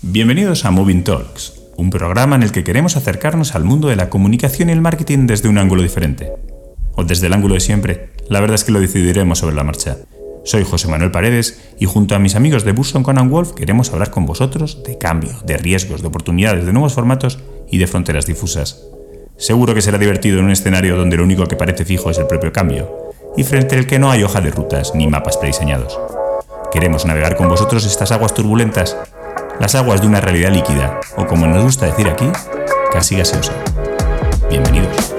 Bienvenidos a Moving Talks, un programa en el que queremos acercarnos al mundo de la comunicación y el marketing desde un ángulo diferente. O desde el ángulo de siempre, la verdad es que lo decidiremos sobre la marcha. Soy José Manuel Paredes y junto a mis amigos de Busson Conan Wolf queremos hablar con vosotros de cambio, de riesgos, de oportunidades, de nuevos formatos y de fronteras difusas. Seguro que será divertido en un escenario donde lo único que parece fijo es el propio cambio y frente al que no hay hoja de rutas ni mapas prediseñados. Queremos navegar con vosotros estas aguas turbulentas las aguas de una realidad líquida, o como nos gusta decir aquí, casi gaseosa. Bienvenidos.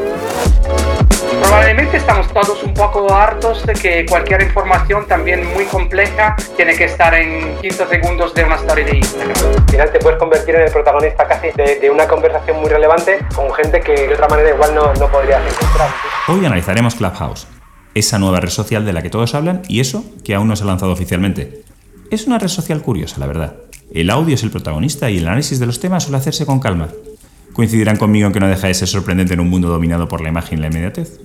Probablemente estamos todos un poco hartos de que cualquier información también muy compleja tiene que estar en 15 segundos de una story de Instagram. Al final te puedes convertir en el protagonista casi de, una conversación muy relevante con gente que de otra manera igual no, no podrías encontrar. Hoy analizaremos Clubhouse, esa nueva red social de la que todos hablan y eso que aún no se ha lanzado oficialmente. Es una red social curiosa, la verdad. El audio es el protagonista y el análisis de los temas suele hacerse con calma. Coincidirán conmigo en que no deja de ser sorprendente en un mundo dominado por la imagen y la inmediatez.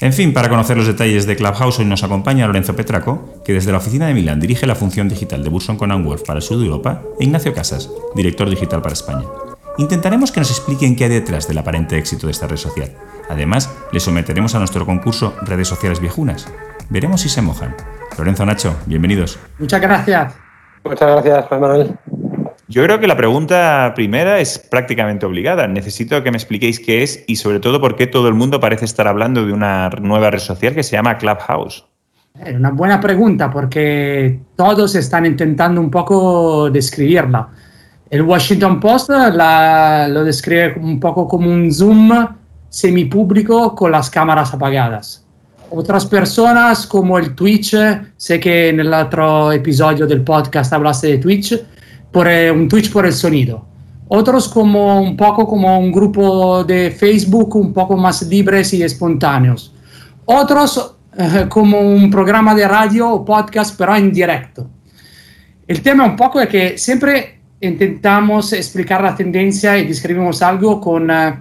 En fin, para conocer los detalles de Clubhouse hoy nos acompaña Lorenzo Petraco, que desde la oficina de Milán dirige la función digital de Burson Conan Wolf para el sur de Europa, e Ignacio Casas, director digital para España. Intentaremos que nos expliquen qué hay detrás del aparente éxito de esta red social. Además, le someteremos a nuestro concurso Redes Sociales Viejunas. Veremos si se mojan. Lorenzo Nacho, bienvenidos. Muchas gracias. Muchas gracias, Juan Manuel. Yo creo que la pregunta primera es prácticamente obligada. Necesito que me expliquéis qué es y sobre todo por qué todo el mundo parece estar hablando de una nueva red social que se llama Clubhouse. Es una buena pregunta porque todos están intentando un poco describirla. El Washington Post la, lo describe un poco como un Zoom semipúblico con las cámaras apagadas otras personas como el Twitch, sé que en el otro episodio del podcast hablaste de Twitch, por eh, un Twitch por el sonido. Otros como un poco como un grupo de Facebook un poco más libres y espontáneos. Otros eh, como un programa de radio o podcast pero en directo. El tema un poco es que siempre intentamos explicar la tendencia y describimos algo con uh,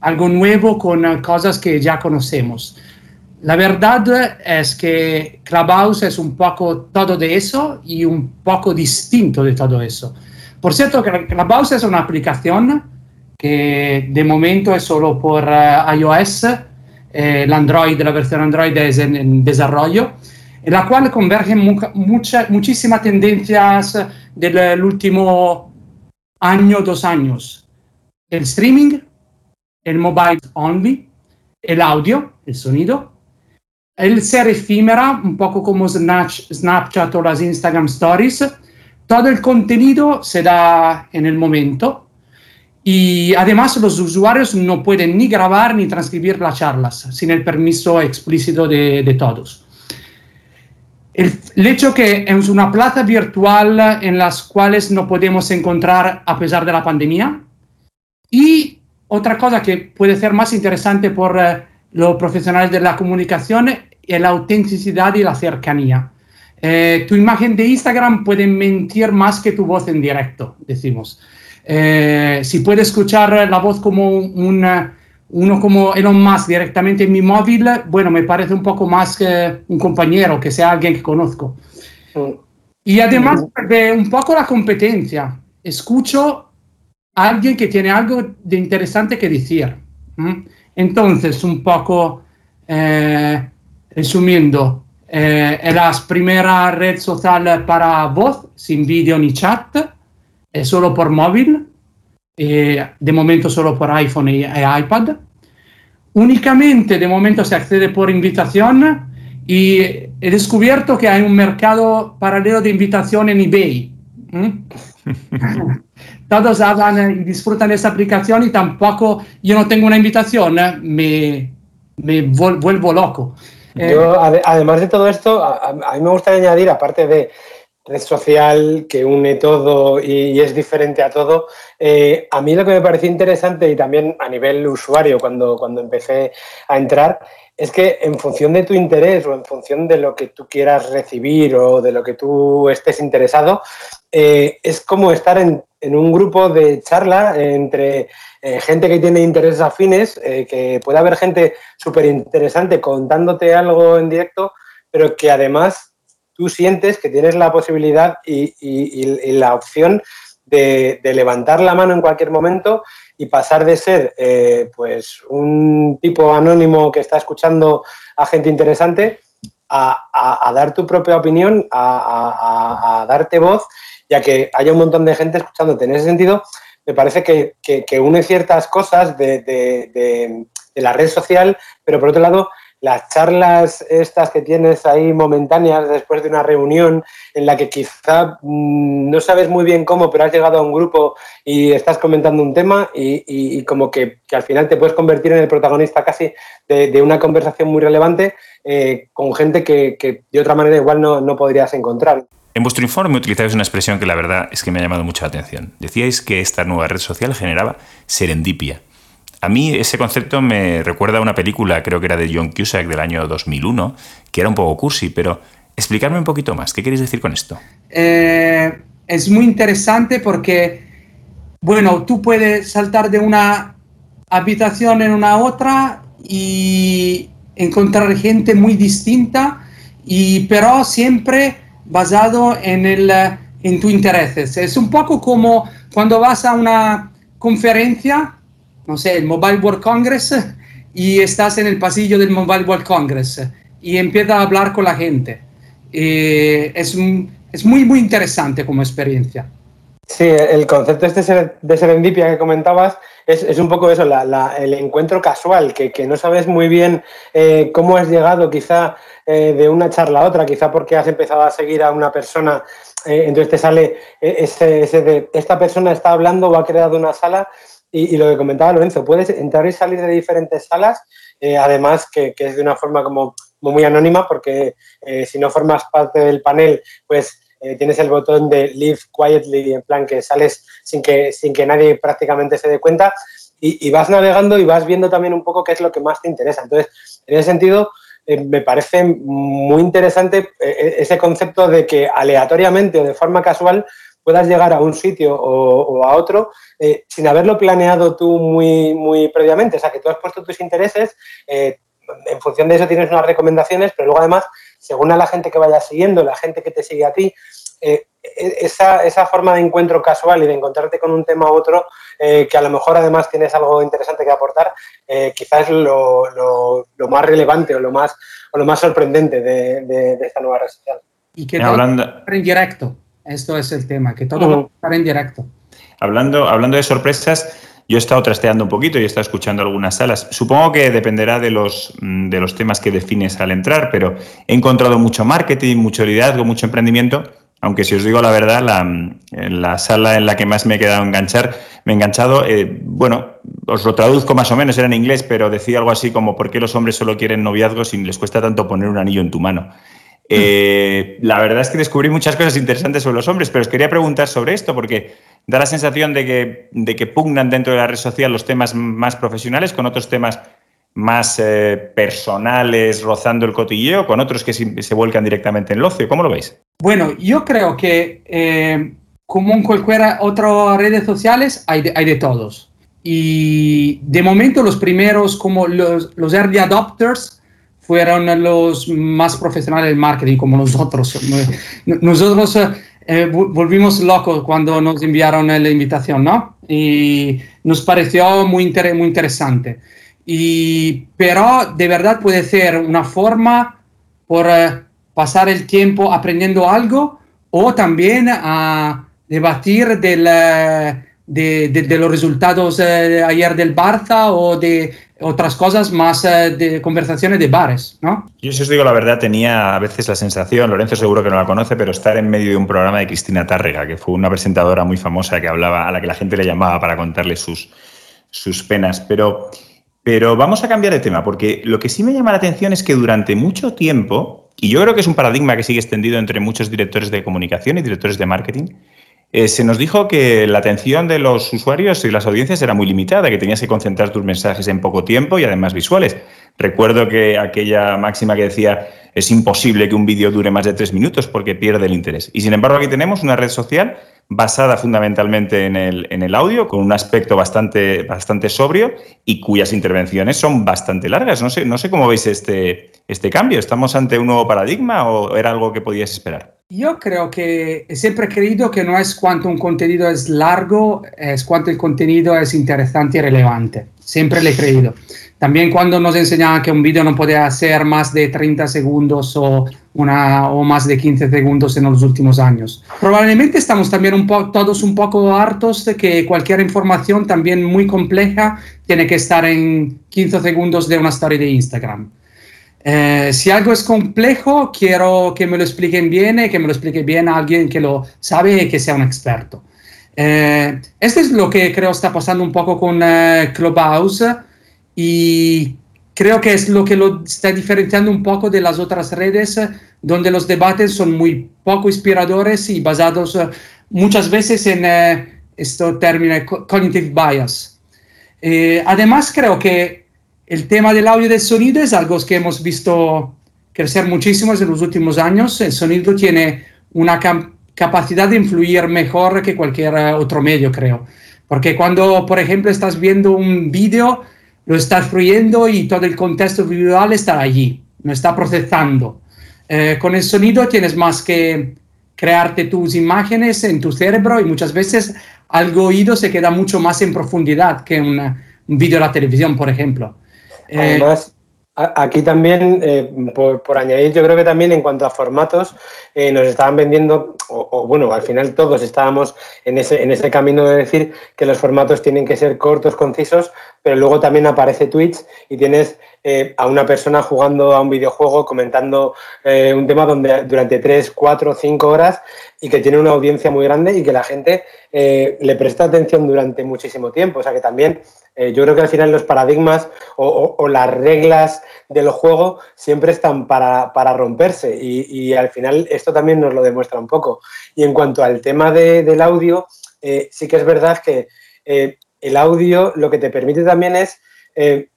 algo nuevo, con uh, cosas que ya conocemos. La verdad es que Clubhouse es un poco todo de eso y un poco distinto de todo eso. Por cierto, Clubhouse es una aplicación que de momento es solo por uh, iOS, eh, el Android, la versión Android es en, en desarrollo, en la cual convergen mu mucha, muchísimas tendencias del último año, dos años. El streaming, el mobile only, el audio, el sonido, el ser efímera, un poco como Snapchat o las Instagram Stories. Todo el contenido se da en el momento y además los usuarios no pueden ni grabar ni transcribir las charlas sin el permiso explícito de, de todos. El, el, hecho que es una plaza virtual en las cuales no podemos encontrar a pesar de la pandemia y otra cosa que puede ser más interesante por eh, los profesionales de la comunicación es la autenticidad y la cercanía. Eh, tu imagen de Instagram puede mentir más que tu voz en directo, decimos. Eh, si puede escuchar la voz como una, uno como Elon Musk directamente en mi móvil, bueno, me parece un poco más que un compañero, que sea alguien que conozco. Y además de un poco la competencia. Escucho a alguien que tiene algo de interesante que decir. Entonces, un poco, eh, resumiendo, eh, es la primera red social para voz, sin vídeo ni chat, es solo por móvil, eh, de momento solo por iPhone y, y, iPad. Únicamente de momento se accede por invitación y he descubierto que hay un mercado paralelo de invitación en eBay. todos hablan y disfrutan de esa aplicación y tampoco yo no tengo una invitación, ¿eh? me, me vuelvo loco. Yo, eh, además de todo esto, a, mí me gustaría añadir, aparte de red social que une todo y, y es diferente a todo, eh, a mí lo que me pareció interesante y también a nivel usuario cuando, cuando empecé a entrar es que en función de tu interés o en función de lo que tú quieras recibir o de lo que tú estés interesado, eh, es como estar en, un grupo de charla entre eh, gente que tiene intereses afines, eh, que puede haber gente súper interesante contándote algo en directo, pero que además tú sientes que tienes la posibilidad y la opción de, levantar la mano en cualquier momento y pasar de ser eh, pues un tipo anónimo que está escuchando a gente interesante a, dar tu propia opinión, a, darte voz, ya que haya un montón de gente escuchándote. En ese sentido, me parece que, une ciertas cosas de, la red social, pero por otro lado, las charlas estas que tienes ahí momentáneas después de una reunión en la que quizá mm, no sabes muy bien cómo, pero has llegado a un grupo y estás comentando un tema y, como que, al final te puedes convertir en el protagonista casi de, una conversación muy relevante eh, con gente que, de otra manera igual no, no podrías encontrar. En vuestro informe utilizáis una expresión que la verdad es que me ha llamado mucho la atención. Decíais que esta nueva red social generaba serendipia. A mí ese concepto me recuerda a una película, creo que era de John Cusack del año 2001, que era un poco cursi, pero explicarme un poquito más. ¿Qué queréis decir con esto? Eh, es muy interesante porque, bueno, tú puedes saltar de una habitación en una otra y encontrar gente muy distinta, y, pero siempre basado en, el, en tu intereses. Es un poco como cuando vas a una conferencia no sé, el Mobile World Congress y estás en el pasillo del Mobile World Congress y empiezas a hablar con la gente. Eh, es, es muy, muy interesante como experiencia. Sí, el concepto este de serendipia que comentabas es, es un poco eso, la, el encuentro casual, que, que, no sabes muy bien eh, cómo has llegado quizá eh, de una charla a otra, quizá porque has empezado a seguir a una persona, entonces te sale ese, ese, de esta persona está hablando o ha creado una sala y, lo que comentaba Lorenzo, puedes entrar y salir de diferentes salas, eh, además que, es de una forma como, muy anónima, porque eh, si no formas parte del panel, pues eh, tienes el botón de Leave Quietly, en plan que sales sin que, sin que nadie prácticamente se dé cuenta, y, vas navegando y vas viendo también un poco qué es lo que más te interesa. Entonces, en ese sentido, me parece muy interesante ese concepto de que aleatoriamente o de forma casual puedas llegar a un sitio o, a otro eh, sin haberlo planeado tú muy, muy previamente. O sea, que tú has puesto tus intereses, eh, en función de eso tienes unas recomendaciones, pero luego además, según a la gente que vayas siguiendo, la gente que te sigue a ti, eh, e, esa, esa, forma de encuentro casual y de encontrarte con un tema u otro, que a lo mejor además tienes algo interesante que aportar, quizás es lo, lo, más relevante o lo más, o lo más sorprendente de, esta nueva red social. Y que hablando en directo. Esto es el tema, que todo va a estar en directo. Hablando, hablando de sorpresas, yo he estado trasteando un poquito y he estado escuchando algunas salas. Supongo que dependerá de los, mm, de los temas que defines al entrar, pero he encontrado mucho marketing, mucho liderazgo, mucho emprendimiento. Aunque si os digo la verdad, la, la sala en la que más me he quedado enganchar, me he enganchado, eh, bueno, os lo traduzco más o menos, era en inglés, pero decía algo así como ¿por qué los hombres solo quieren noviazgos y les cuesta tanto poner un anillo en tu mano? Eh, la verdad es que descubrí muchas cosas interesantes sobre los hombres, pero os quería preguntar sobre esto porque da la sensación de que, de que pugnan dentro de la red social los temas más profesionales con otros temas más eh, personales, rozando el cotilleo, con otros que se, vuelcan directamente en el ocio. ¿Cómo lo veis? Bueno, yo creo que eh, como en cualquier otra redes sociales hay hay de todos. Y de momento los primeros, como los, los early adopters, fueron los más profesionales del marketing como nosotros. Nosotros eh, volvimos locos cuando nos enviaron la invitación, ¿no? Y nos pareció muy, muy interesante. Y, pero de verdad puede ser una forma por eh, pasar el tiempo aprendiendo algo o también a debatir del, eh, de, de, los resultados ayer del Barça o de otras cosas más eh, de conversaciones de bares, ¿no? Yo si os digo la verdad, tenía a veces la sensación, Lorenzo seguro que no la conoce, pero estar en medio de un programa de Cristina Tárrega, que fue una presentadora muy famosa que hablaba, a la que la gente le llamaba para contarle sus, sus penas. Pero, pero vamos a cambiar de tema, porque lo que sí me llama la atención es que durante mucho tiempo, y yo creo que es un paradigma que sigue extendido entre muchos directores de comunicación y directores de marketing, eh, se nos dijo que la atención de los usuarios y las audiencias era muy limitada, que tenías que concentrar tus mensajes en poco tiempo y además visuales. Recuerdo que aquella máxima que decía es imposible que un vídeo dure más de tres minutos porque pierde el interés. Y sin embargo aquí tenemos una red social basada fundamentalmente en el, en el audio, con un aspecto bastante, bastante sobrio y cuyas intervenciones son bastante largas. No sé, no sé cómo veis este, este cambio. ¿Estamos ante un nuevo paradigma o era algo que podías esperar? Yo creo que siempre he creído que no es cuanto un contenido es largo, es cuanto el contenido es interesante y relevante. Siempre le he creído. También cuando nos enseñaban que un vídeo no podía ser más de 30 segundos o, una, o más de 15 segundos en los últimos años. Probablemente estamos también un todos un poco hartos de que cualquier información también muy compleja tiene que estar en 15 segundos de una story de Instagram. Eh, si algo es complejo, quiero que me lo expliquen bien y que me lo explique bien alguien que lo sabe y que sea un experto. Eh, esto es lo que creo está pasando un poco con eh, Clubhouse y creo que es lo que lo está diferenciando un poco de las otras redes donde los debates son muy poco inspiradores y basados eh, muchas veces en eh, término cognitive bias. Eh, además, creo que el tema del audio y del sonido es algo que hemos visto crecer muchísimo en los últimos años. El sonido tiene una capacidad de influir mejor que cualquier otro medio, creo. Porque cuando, por ejemplo, estás viendo un vídeo, lo estás fluyendo y todo el contexto visual está allí, no está procesando. Eh, con el sonido tienes más que crearte tus imágenes en tu cerebro y muchas veces algo oído se queda mucho más en profundidad que un vídeo de la televisión, por ejemplo. Además, Aquí también, eh, por, añadir, yo creo que también en cuanto a formatos, eh, nos estaban vendiendo, o, bueno, al final todos estábamos en ese, en ese camino de decir que los formatos tienen que ser cortos, concisos, pero luego también aparece Twitch y tienes eh, a una persona jugando a un videojuego, comentando un tema donde durante 3, 4, 5 horas y que tiene una audiencia muy grande y que la gente le presta atención durante muchísimo tiempo. O sea que también eh, yo creo que al final los paradigmas o, las reglas del juego siempre están para, romperse y, al final esto también nos lo demuestra un poco. Y en cuanto al tema del audio, eh, sí que es verdad que eh, el audio lo que te permite también es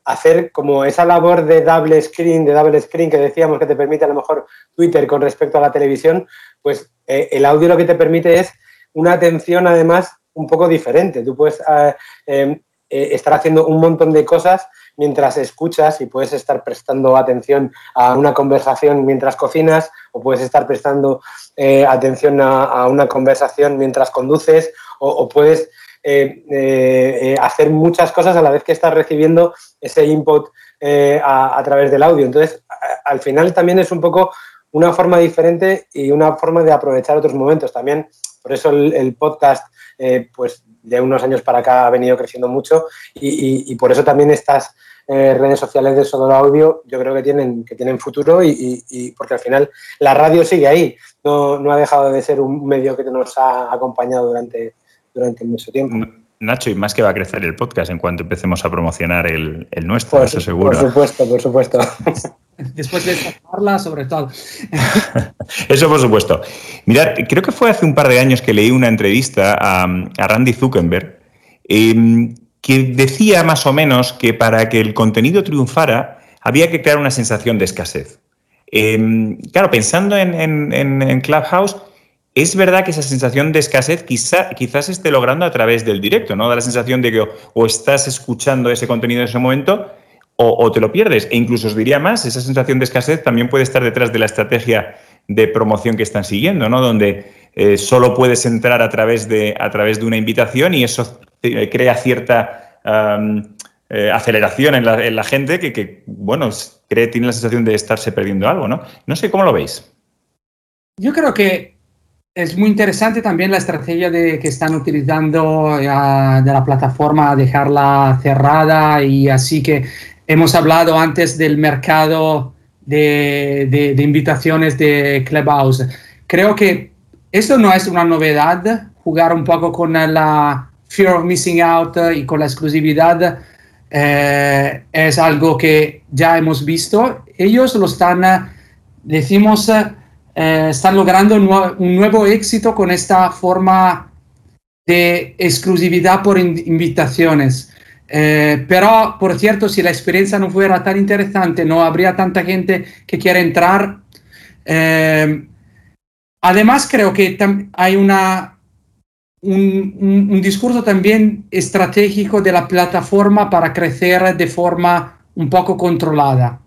hacer como esa labor de double screen, de double screen que decíamos que te permite a lo mejor Twitter con respecto a la televisión, pues el audio lo que te permite es una atención además un poco diferente. Tú puedes eh, estar haciendo un montón de cosas mientras escuchas y puedes estar prestando atención a una conversación mientras cocinas o puedes estar prestando eh, atención a, una conversación mientras conduces o, puedes eh, hacer muchas cosas a la vez que estás recibiendo ese input a, través del audio. Entonces, al final también es un poco una forma diferente y una forma de aprovechar otros momentos. También, por eso el, podcast, pues de unos años para acá ha venido creciendo mucho y, por eso también estas eh, redes sociales de solo audio yo creo que tienen, que tienen futuro y, porque al final la radio sigue ahí, no, no, ha dejado de ser un medio que nos ha acompañado durante, durante mucho tiempo. Nacho, y más que va a crecer el podcast en cuanto empecemos a promocionar el, el nuestro, eso seguro. Por supuesto, por supuesto. Después de sacarla, sobre todo. Eso por supuesto. Mirad, creo que fue hace un par de años que leí una entrevista a, Randy Zuckerberg em, que decía más o menos que para que el contenido triunfara había que crear una sensación de escasez. Em, claro, pensando en, en, Clubhouse, es verdad que esa sensación de escasez quizá, quizás esté logrando a través del directo, ¿no? Da la sensación de que o estás escuchando ese contenido en ese momento o, te lo pierdes. E incluso os diría más, esa sensación de escasez también puede estar detrás de la estrategia de promoción que están siguiendo, ¿no? Donde eh, solo puedes entrar a través, de, a través de una invitación y eso crea cierta eh, aceleración en la, gente que, bueno, cree, tiene la sensación de estarse perdiendo algo, ¿no? No sé cómo lo veis. Yo creo que es muy interesante también la estrategia de, que están utilizando de la plataforma, dejarla cerrada y así que Hemos hablado antes del mercado de, invitaciones de Clubhouse. Creo que esto no es una novedad, jugar un poco con la fear of missing out y con la exclusividad eh, es algo que ya hemos visto. Ellos lo están, decimos, eh, están logrando un, nuevo éxito con esta forma de exclusividad por invitaciones. Eh, pero, por cierto, si la experiencia no fuera tan interesante, no habría tanta gente que quiera entrar. Eh, además, creo que hay una, un, discurso también estratégico de la plataforma para crecer de forma un poco controlada.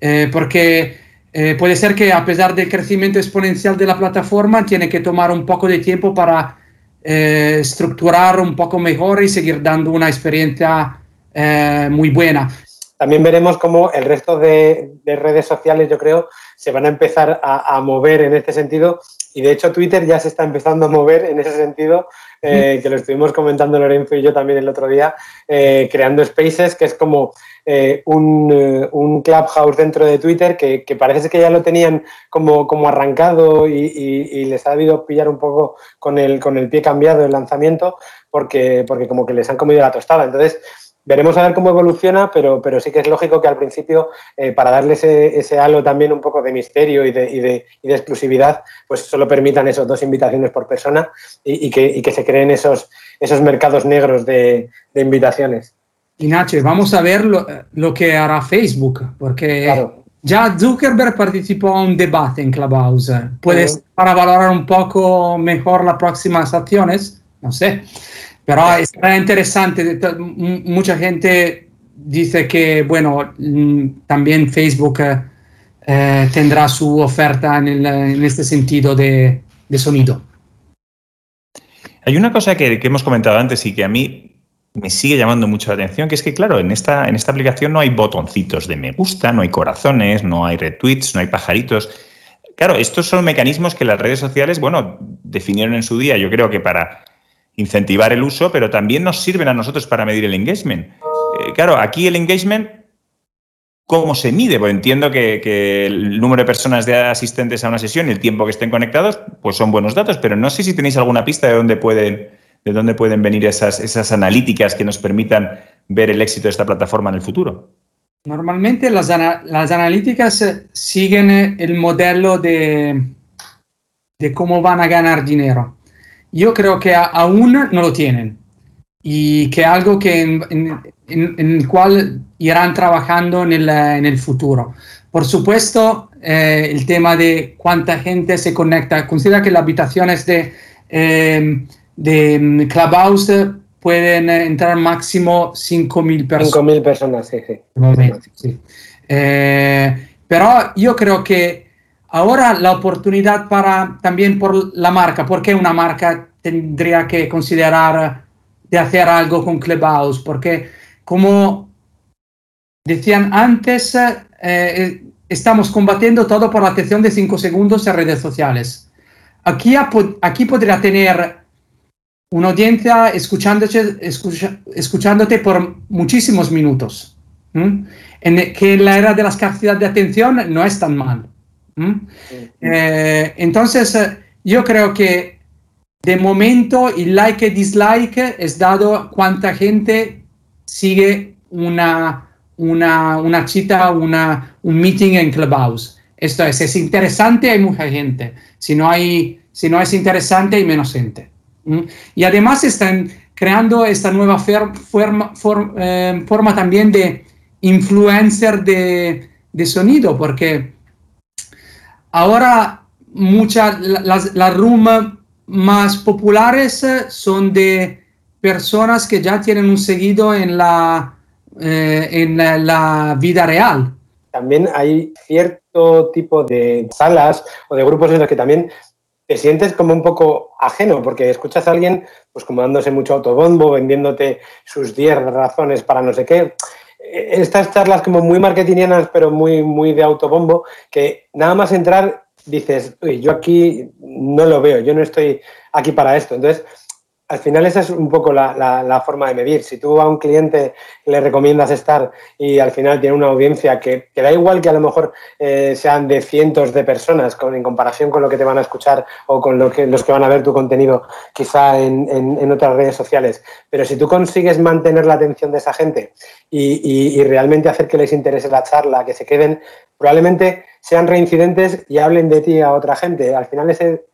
Eh, porque eh, puede ser que a pesar del crecimiento exponencial de la plataforma, tiene que tomar un poco de tiempo para eh, estructurar un poco mejor y seguir dando una experiencia eh, muy buena. También veremos cómo el resto de, redes sociales, yo creo, se van a empezar a, mover en este sentido. Y de hecho Twitter ya se está empezando a mover en ese sentido, eh, que lo estuvimos comentando Lorenzo y yo también el otro día, creando spaces, que es como eh, un, eh, un, clubhouse dentro de Twitter que, parece que ya lo tenían como, como arrancado y, les ha debido pillar un poco con el, con el pie cambiado el lanzamiento porque, porque como que les han comido la tostada. Entonces, veremos a ver cómo evoluciona, pero, pero sí que es lógico que al principio, eh, para darle ese, ese, halo también un poco de misterio y de, y de, y de, exclusividad, pues solo permitan esos dos invitaciones por persona y, que, que, se creen esos, esos mercados negros de invitaciones. Inache, vamos a ver lo, que hará Facebook, porque ya Zuckerberg participó a un debate en Clubhouse. ¿Puedes para valorar un poco mejor las próximas acciones? No sé. Pero es interesante. Mucha gente dice que, bueno, mm, también Facebook eh, tendrá su oferta en, este sentido de, sonido. Hay una cosa que, que, hemos comentado antes y que a mí me sigue llamando mucho la atención, que es que, claro, en esta, en esta aplicación no hay botoncitos de me gusta, no hay corazones, no hay retweets, no hay pajaritos. Claro, estos son mecanismos que las redes sociales, bueno, definieron en su día, yo creo que para incentivar el uso, pero también nos sirven a nosotros para medir el engagement. Eh, claro, aquí el engagement, ¿cómo se mide? Pues entiendo que, el número de personas de asistentes a una sesión y el tiempo que estén conectados, pues son buenos datos, pero no sé si tenéis alguna pista de dónde pueden de dónde pueden venir esas, esas analíticas que nos permitan ver el éxito de esta plataforma en el futuro. Normalmente las, las analíticas eh, siguen eh, el modelo de, de cómo van a ganar dinero. Yo creo que aún no lo tienen y que algo que en, el cual irán trabajando en el, en el futuro. Por supuesto, eh, el tema de cuánta gente se conecta. Considera que las habitaciones de de mm, Clubhouse pueden entrar máximo 5.000 personas. 5.000 personas, sí, sí. Eh, pero yo creo que ahora la oportunidad para también por la marca, porque una marca tendría que considerar de hacer algo con Clubhouse, porque como decían antes, eh, estamos combatiendo todo por la atención de 5 segundos en redes sociales. Aquí, aquí podría tener una audiencia escuchándote, escuchándote por muchísimos minutos. En, que en la era de la escasidad de atención no es tan mal. Eh, entonces, eh, yo creo que de momento el like y dislike es dado cuánta gente sigue una, una, una cita, una, un meeting en Clubhouse. Esto es, es interesante, hay mucha gente. Si no, hay, si no es interesante, hay menos gente. Y además están creando esta nueva forma, eh, forma, también de influencer de, de, sonido, porque ahora muchas, las, las rooms más populares son de personas que ya tienen un seguido en la, eh, en la, vida real. También hay cierto tipo de salas o de grupos en los que también te sientes como un poco ajeno, porque escuchas a alguien pues como dándose mucho autobombo, vendiéndote sus 10 razones para no sé qué. Estas charlas como muy marketingianas, pero muy, muy de autobombo, que nada más entrar dices, uy, yo aquí no lo veo, yo no estoy aquí para esto. Entonces, al final esa es un poco la, forma de medir. Si tú a un cliente le recomiendas estar y al final tiene una audiencia que, da igual que a lo mejor eh, sean de cientos de personas con, en comparación con lo que te van a escuchar o con lo que, los que van a ver tu contenido quizá en, otras redes sociales, pero si tú consigues mantener la atención de esa gente y, y realmente hacer que les interese la charla, que se queden, probablemente sean reincidentes y hablen de ti a otra gente. Al final ese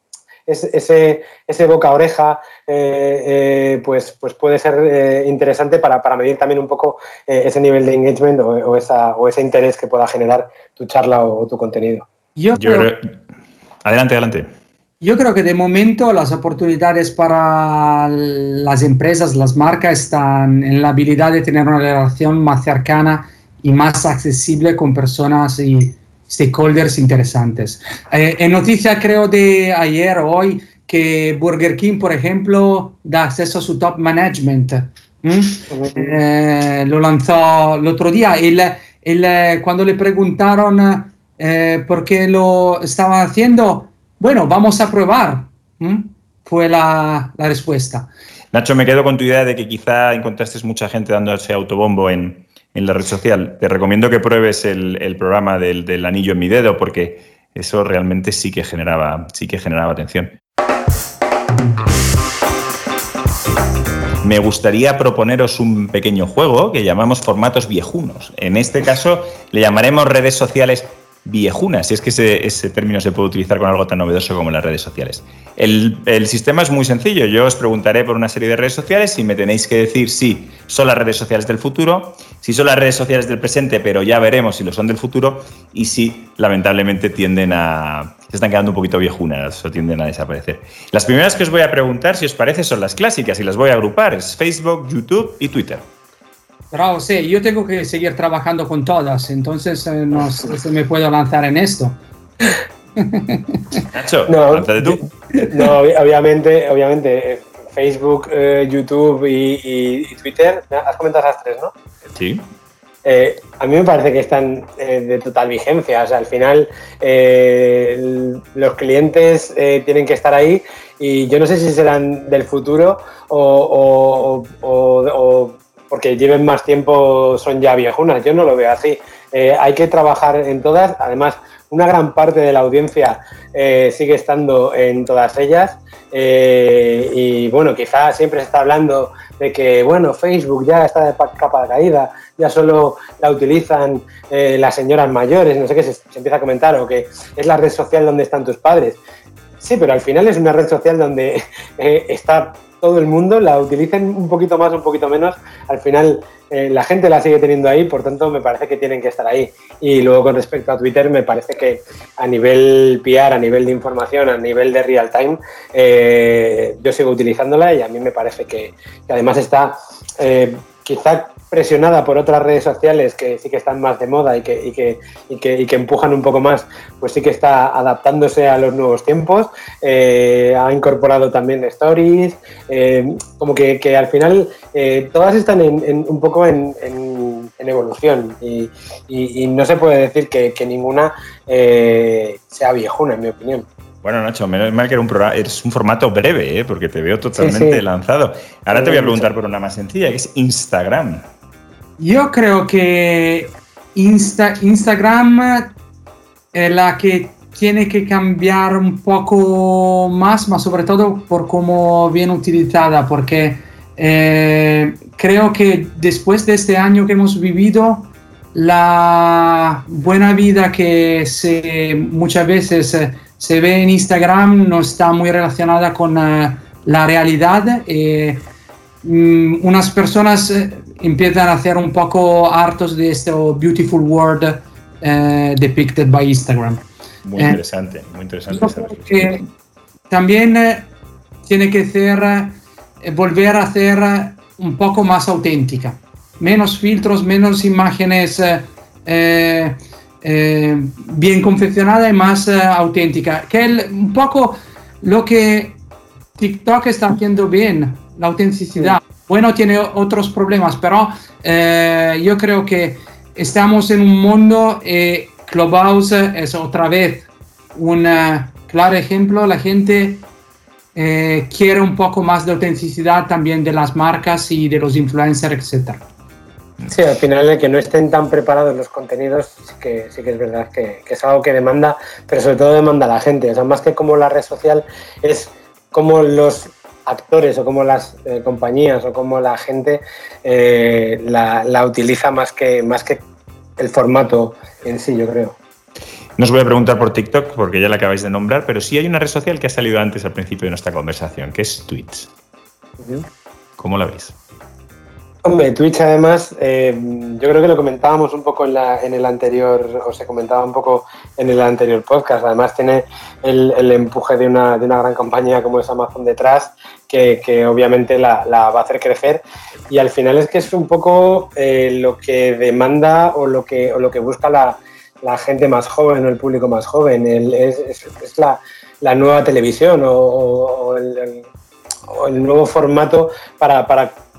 ese, ese boca a oreja, eh, eh, pues, pues puede ser eh, interesante para, medir también un poco ese nivel de engagement o, esa, o ese interés que pueda generar tu charla o, tu contenido. Yo, creo, Adelante, adelante. Yo creo que de momento las oportunidades para las empresas, las marcas, están en la habilidad de tener una relación más cercana y más accesible con personas y stakeholders interesantes. Eh, en noticia creo de ayer hoy que Burger King, por ejemplo, da acceso a su top management. Eh, lo lanzó el otro día. El, el, cuando le preguntaron eh, por qué lo estaban haciendo, bueno, vamos a probar. Fue la, la, respuesta. Nacho, me quedo con tu idea de que quizá encontraste mucha gente dándose autobombo en, en la red social. Te recomiendo que pruebes el, el programa del, del, anillo en mi dedo porque eso realmente sí que generaba, sí que generaba atención. Me gustaría proponeros un pequeño juego que llamamos formatos viejunos. En este caso le llamaremos redes sociales viejunas, si es que ese, término se puede utilizar con algo tan novedoso como las redes sociales. El, sistema es muy sencillo. Yo os preguntaré por una serie de redes sociales y me tenéis que decir si son las redes sociales del futuro, si son las redes sociales del presente, pero ya veremos si lo son del futuro, y si lamentablemente tienden a. se están quedando un poquito viejunas o tienden a desaparecer. Las primeras que os voy a preguntar, si os parece, son las clásicas y las voy a agrupar: es Facebook, YouTube y Twitter. Pero sí, yo tengo que seguir trabajando con todas, entonces eh, no sé si me puedo lanzar en esto. Nacho, no, tú. No, obviamente, obviamente, eh, Facebook, eh, YouTube y, Twitter, has comentado esas tres, ¿no? Sí. a mí me parece que están de total vigencia. O sea, al final los clientes tienen que estar ahí y yo no sé si serán del futuro o, o porque lleven más tiempo son ya viejunas. Yo no lo veo así. Eh, hay que trabajar en todas. Además, una gran parte de la audiencia eh, sigue estando en todas ellas. Eh, y bueno, quizás siempre se está hablando de que, bueno, Facebook ya está de capa de caída, ya solo la utilizan las señoras mayores, no sé qué se, se empieza a comentar, o que es la red social donde están tus padres. Sí, pero al final es una red social donde está todo el mundo, la utilicen un poquito más, un poquito menos, al final eh, la gente la sigue teniendo ahí, por tanto me parece que tienen que estar ahí. Y luego con respecto a Twitter, me parece que a nivel PR, a nivel de información, a nivel de real time, eh, yo sigo utilizándola y a mí me parece que, además está eh, quizá presionada por otras redes sociales que sí que están más de moda y que, y que, y que, y que empujan un poco más, pues sí que está adaptándose a los nuevos tiempos. Eh, ha incorporado también stories, eh, como que, al final eh, todas están en, un poco en, en, evolución y, no se puede decir que, ninguna sea viejuna, en mi opinión. Bueno, Nacho, menos mal que era un programa, es un formato breve, porque te veo totalmente lanzado. Ahora te voy a preguntar por una más sencilla, que es Instagram. Yo creo que Insta, Instagram es la que tiene que cambiar un poco más, más sobre todo por cómo viene utilizada, porque eh, creo que después de este año que hemos vivido, la buena vida que se, muchas veces se ve en Instagram no está muy relacionada con uh, la realidad. Eh, Mm, unas personas eh, empiezan a hacer un poco hartos de este beautiful world eh, depicted by Instagram. Muy eh, interesante, muy interesante. También tiene que ser, volver a ser un poco más auténtica. Menos filtros, menos imágenes bien confeccionada y más auténtica. Que es un poco lo que TikTok está haciendo bien la autenticidad. Bueno, tiene otros problemas, pero eh, yo creo que estamos en un mundo, eh, Clubhouse es otra vez un eh, claro ejemplo, la gente eh, quiere un poco más de autenticidad también de las marcas y de los influencers, etc. Sí, al final el que no estén tan preparados los contenidos sí que, sí que es verdad que, que, es algo que demanda, pero sobre todo demanda la gente. O sea, más que como la red social es como los actores o como las eh, compañías o como la gente eh, la, utiliza más que, más que el formato en sí, yo creo. No os voy a preguntar por TikTok porque ya la acabáis de nombrar, pero sí hay una red social que ha salido antes al principio de nuestra conversación, que es Twitch. ¿Cómo la veis? Hombre, Twitch además, eh, yo creo que lo comentábamos un poco en, el anterior, o se comentaba un poco en el anterior podcast. Además tiene el, empuje de una, gran compañía como es Amazon detrás, que, obviamente la, va a hacer crecer. Y al final es que es un poco eh, lo que demanda o lo que, busca la, gente más joven o el público más joven. es, la, nueva televisión o, el, nuevo formato para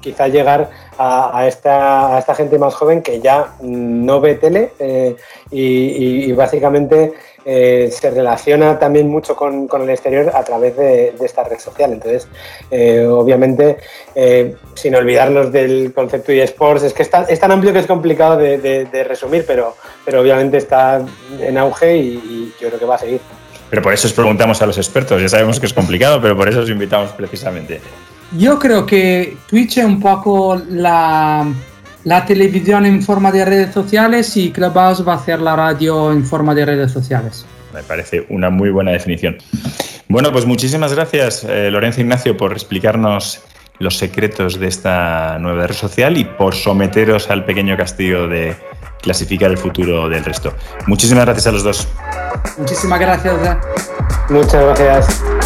quizá llegar a, esta, gente más joven que ya no ve tele eh, y, básicamente eh, se relaciona también mucho con, el exterior a través de, esta red social. Entonces, eh, obviamente, sin olvidarnos del concepto de eSports, es que es tan, amplio que es complicado de, resumir, pero, pero obviamente está en auge y, y yo creo que va a seguir. Pero por eso os preguntamos a los expertos, ya sabemos que es complicado, pero por eso os invitamos precisamente. Yo creo que Twitch es un poco la, televisión en forma de redes sociales y Clubhouse va a hacer la radio en forma de redes sociales. Me parece una muy buena definición. Bueno, pues muchísimas gracias, eh, Lorenzo Ignacio, por explicarnos los secretos de esta nueva red social y por someteros al pequeño castillo de clasificar el futuro del resto. Muchísimas gracias a los dos. Muchísimas gracias. Muchas gracias.